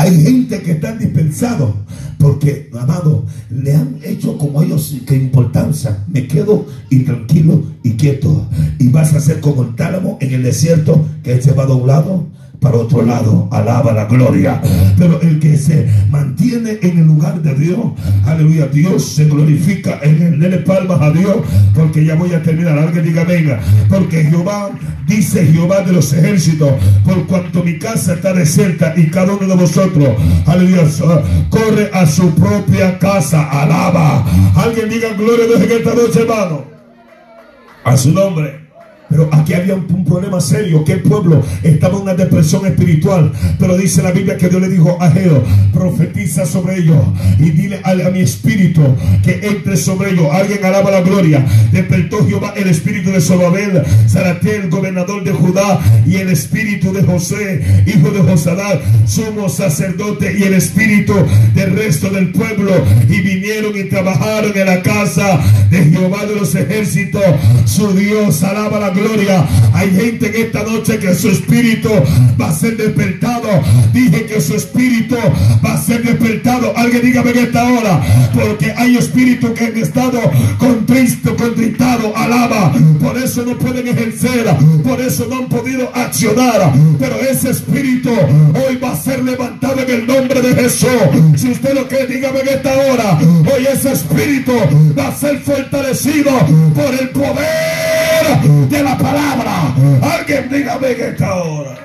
Hay gente que están dispensados porque, amado, le han hecho como ellos que importancia. Me quedo intranquilo y quieto. Y vas a ser como el tálamo en el desierto que se va doblado para otro lado. Alaba la gloria. Pero el que se mantiene en el lugar de Dios, aleluya, Dios se glorifica en él. Dele palmas a Dios, porque ya voy a terminar. Alguien diga, venga, porque Jehová, dice Jehová de los ejércitos, por cuanto mi casa está desierta y cada uno de vosotros, aleluya, corre a su propia casa. Alaba. Alguien diga, gloria a Dios en esta noche, hermano. A su nombre. Pero aquí había un, problema serio, que el pueblo estaba en una depresión espiritual. Pero dice la Biblia que Dios le dijo a Geo, profetiza sobre ellos y dile a, mi espíritu que entre sobre ellos. Alguien alaba la gloria. Despertó Jehová el espíritu de Zorobabel, Zaratel, gobernador de Judá, y el espíritu de José, hijo de Josadar, sumo sacerdote, y el espíritu del resto del pueblo. Y vinieron y trabajaron en la casa de Jehová de los ejércitos. Su Dios alaba la gloria. Hay gente en esta noche que su espíritu va a ser despertado. Dije que su espíritu va a ser despertado. Alguien dígame en esta hora. Porque hay espíritus que han estado contristo, contritado, alaba. Por eso no pueden ejercer. Por eso no han podido accionar. Pero ese espíritu hoy va a ser levantado en el nombre de Jesús. Si usted lo quiere, dígame en esta hora. Hoy ese espíritu va a ser fortalecido por el poder de la palabra. Alguien dígame que esta hora.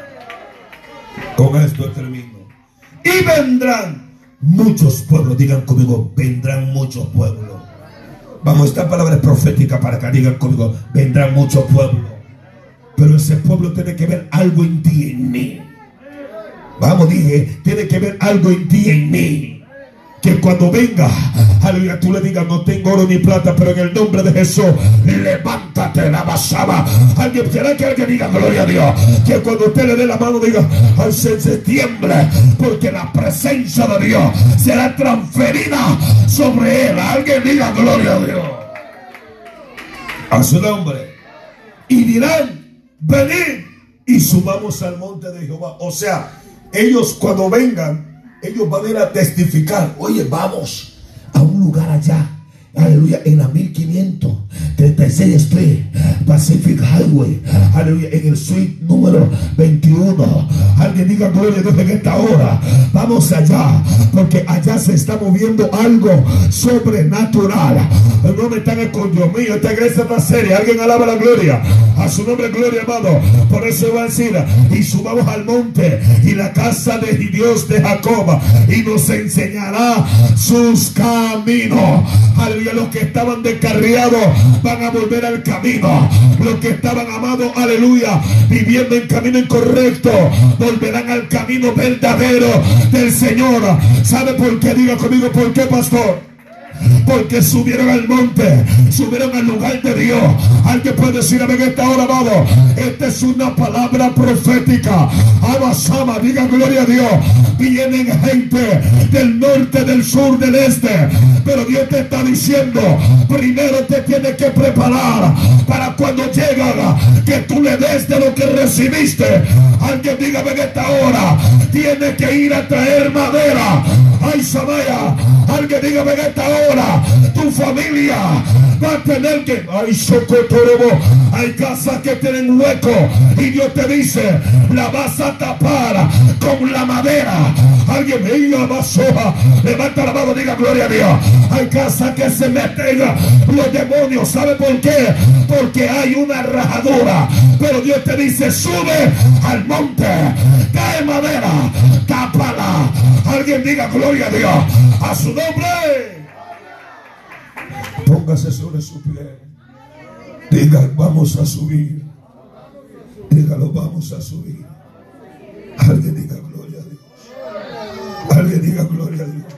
Con esto termino. Y vendrán muchos pueblos. Digan conmigo, vendrán muchos pueblos. Vamos, esta palabra es profética para que digan conmigo, vendrán muchos pueblos. Pero ese pueblo tiene que ver algo en ti en mí. Vamos, dije, tiene que ver algo en ti en mí. Que cuando venga, aleluya, tú le digas, no tengo oro ni plata, pero en el nombre de Jesús, levántate la basaba. Alguien, ¿será que alguien diga, gloria a Dios? Que cuando usted le dé la mano, diga, al septiembre, porque la presencia de Dios será transferida sobre él. Alguien diga, gloria a Dios. A su nombre. Y dirán, venid y subamos al monte de Jehová. O sea, ellos cuando vengan, ellos van a ir a testificar. Oye, vamos a un lugar allá. Aleluya, en la 1536 Street, Pacific Highway, aleluya, en el suite número 21. Alguien diga gloria a Dios en esta hora. Vamos allá, porque allá se está moviendo algo sobrenatural. No me están escondiendo mío, esta iglesia está seria. Alguien alaba la gloria. A su nombre, gloria, amado. Por eso va a decir, y subamos al monte y la casa de Dios de Jacob, y nos enseñará sus caminos. Aleluya los que estaban descarriados van a volver al camino. Los que estaban amados, aleluya, viviendo en camino incorrecto, volverán al camino verdadero del Señor. ¿Sabe por qué? Diga conmigo, ¿por qué, pastor? Porque subieron al monte, subieron al lugar de Dios. Alguien puede decir, a esta hora, amado, esta es una palabra profética. Abasama, diga gloria a Dios. Vienen gente del norte, del sur, del este, pero Dios te está diciendo, primero te tienes que preparar para cuando llega que tú le des de lo que recibiste. Alguien dígame en esta hora, tiene que ir a traer madera. Ay, Samaya, alguien dígame en esta hora tu familia va a tener que. Ay, Socotorobo. Hay casas que tienen hueco. Y Dios te dice: la vas a tapar con la madera. Alguien me iba a Levanta la mano, diga gloria a Dios. Hay casas que se meten los demonios. ¿Sabe por qué? Porque hay una rajadura. Pero Dios te dice: sube al monte. Cae madera. Tápala. Alguien diga gloria a Dios. A su nombre. Póngase sobre su pie. Diga, vamos a subir. Dígalo, vamos a subir. Alguien diga gloria a Dios. Alguien diga gloria a Dios.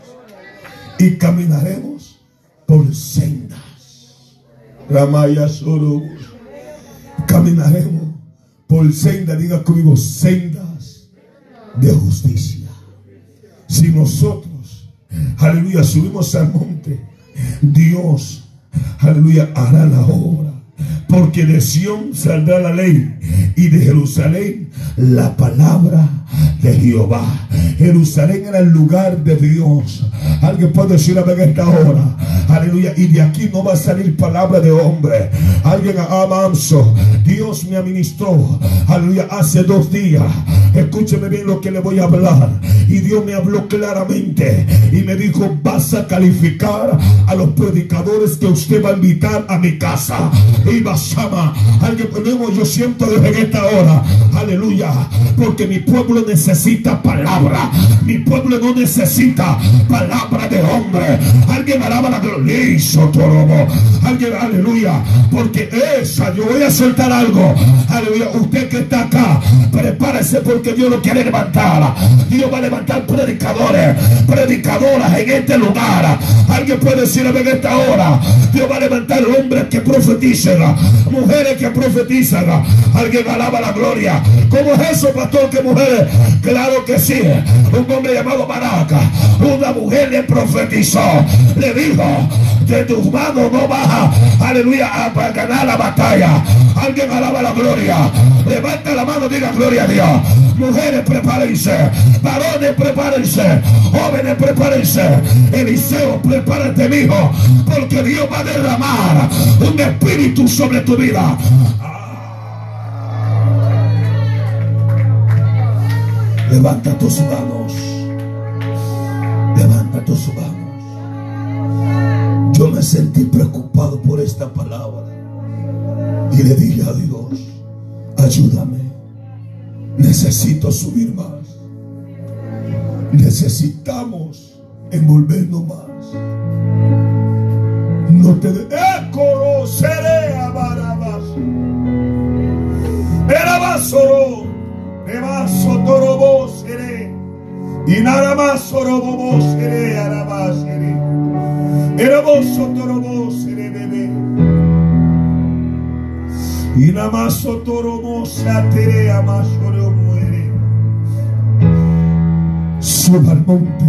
Y caminaremos por sendas. Ramaya Sorobus. Caminaremos por sendas. Diga conmigo, sendas de justicia. Si nosotros, aleluya, subimos al monte, Dios aleluya, hará la obra. Porque de Sión saldrá la ley y de Jerusalén la palabra de Jehová. Jerusalén era el lugar de Dios. Alguien puede decir a ver esta hora. Aleluya. Y de aquí no va a salir palabra de hombre. Alguien amanso. Dios me administró. Aleluya. Hace dos días. Escúcheme bien lo que le voy a hablar. Y Dios me habló claramente. Y me dijo, vas a calificar a los predicadores que usted va a invitar a mi casa. Y basama. Alguien ponemos, yo siento desde esta hora. Aleluya. Porque mi pueblo necesita palabra. Mi pueblo no necesita palabra de hombre. Alguien alaba la gloria. Alguien, aleluya. Porque esa, yo voy a soltar algo. Aleluya. Usted que está acá, prepárese porque Dios lo quiere levantar. Dios va a levantar predicadores, predicadoras en este lugar. Alguien puede decir en esta hora. Dios va a levantar hombres que profetizan, mujeres que profetizan. Alguien alaba la gloria. ¿Cómo es eso, pastor? Que mujeres? Claro que sí. Un hombre llamado Baraca, una mujer le profetizó, le dijo, de tus manos no baja, aleluya, a ganar la batalla. Alguien alaba la gloria. Levanta la mano, diga gloria a Dios. Mujeres, prepárense. Varones, prepárense. Jóvenes, prepárense. Eliseo, prepárate, hijo. Porque Dios va a derramar un espíritu sobre tu vida. Levanta tus manos. Levanta tus manos. Yo me sentí preocupado por esta palabra. Y le dije a Dios, ayúdame. Necesito subir más. Necesitamos envolvernos más. No te ¡Eh, seré a Barabas. Era basoro. Me vaso torobo seré. Y nada más orobobo seré arabá seré. Hermoso torobo seré bebé. Y nada más otorobo se atere a más muere. Suba al monte.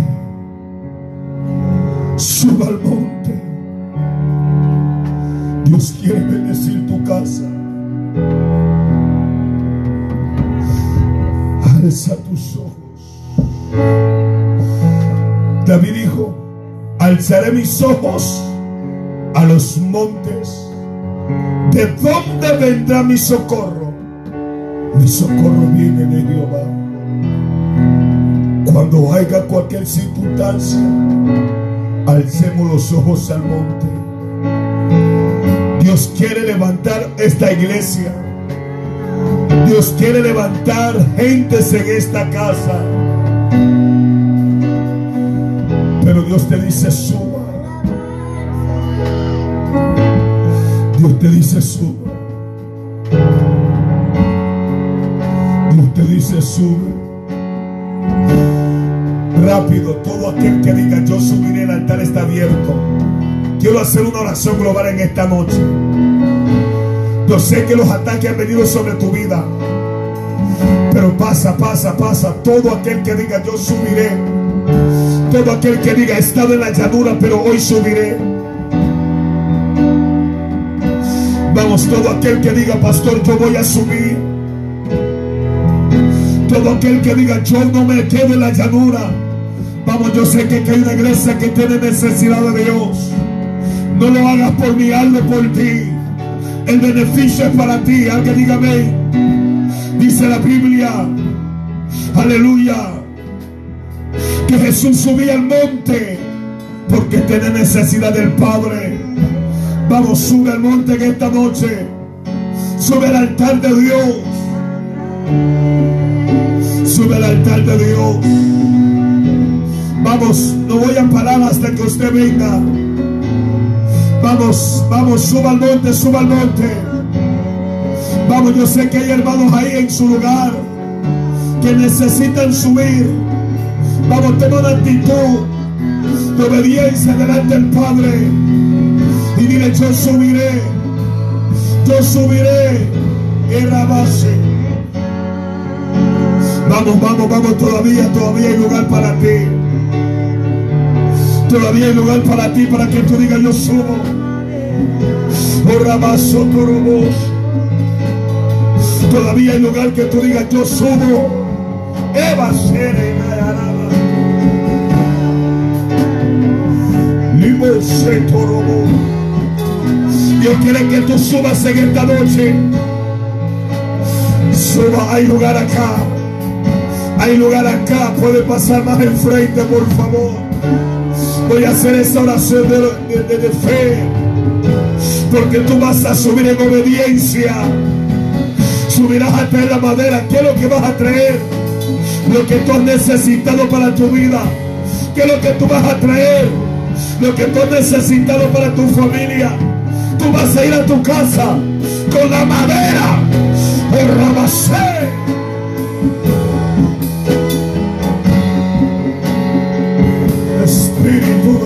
Suba al monte. Dios quiere bendecir tu casa. Alza tus ojos. David dijo, alzaré mis ojos a los montes. ¿De dónde vendrá mi socorro? Mi socorro viene de Jehová. Cuando haya cualquier circunstancia, alcemos los ojos al monte. Dios quiere levantar esta iglesia. Dios quiere levantar gentes en esta casa. Pero Dios te dice suba. Dios te dice suba. Dios te dice sube. Rápido, todo aquel que diga yo subiré, el altar está abierto. Quiero hacer una oración global en esta noche. Yo sé que los ataques han venido sobre tu vida. Pero pasa, pasa, pasa. Todo aquel que diga yo subiré. Todo aquel que diga he estado en la llanura, pero hoy subiré. Vamos, todo aquel que diga, pastor, yo voy a subir. Todo aquel que diga, yo no me quedo en la llanura. Vamos, yo sé que hay una iglesia que tiene necesidad de Dios. No lo hagas por mí, hazlo por ti. El beneficio es para ti. Alguien dígame. Dice la Biblia. Aleluya. Que Jesús subía al monte porque tiene necesidad del Padre. Vamos, sube al monte en esta noche. Sube al altar de Dios. Sube al altar de Dios. Vamos, no voy a parar hasta que usted venga. Vamos, vamos, suba al monte, suba al monte. Vamos, yo sé que hay hermanos ahí en su lugar que necesitan subir. Vamos, toma una actitud de obediencia delante del Padre. Y dile, yo subiré, yo subiré en la base. Vamos, vamos, vamos, todavía, todavía hay lugar para ti. Todavía hay lugar para ti, para que tú digas, yo subo. Todavía hay lugar que tú digas, yo subo. Eva, Torobo. Dios quiere que tú subas en esta noche. Suba, hay lugar acá. Hay lugar acá. Puede pasar más enfrente, por favor. Voy a hacer esta oración de, de- fe. Porque tú vas a subir en obediencia. Subirás a traer la madera. ¿Qué es lo que vas a traer? Lo que tú has necesitado para tu vida. ¿Qué es lo que tú vas a traer? Lo que tú has necesitado para tu familia. Tú vas a ir a tu casa con la madera. El rabacé. Espíritu de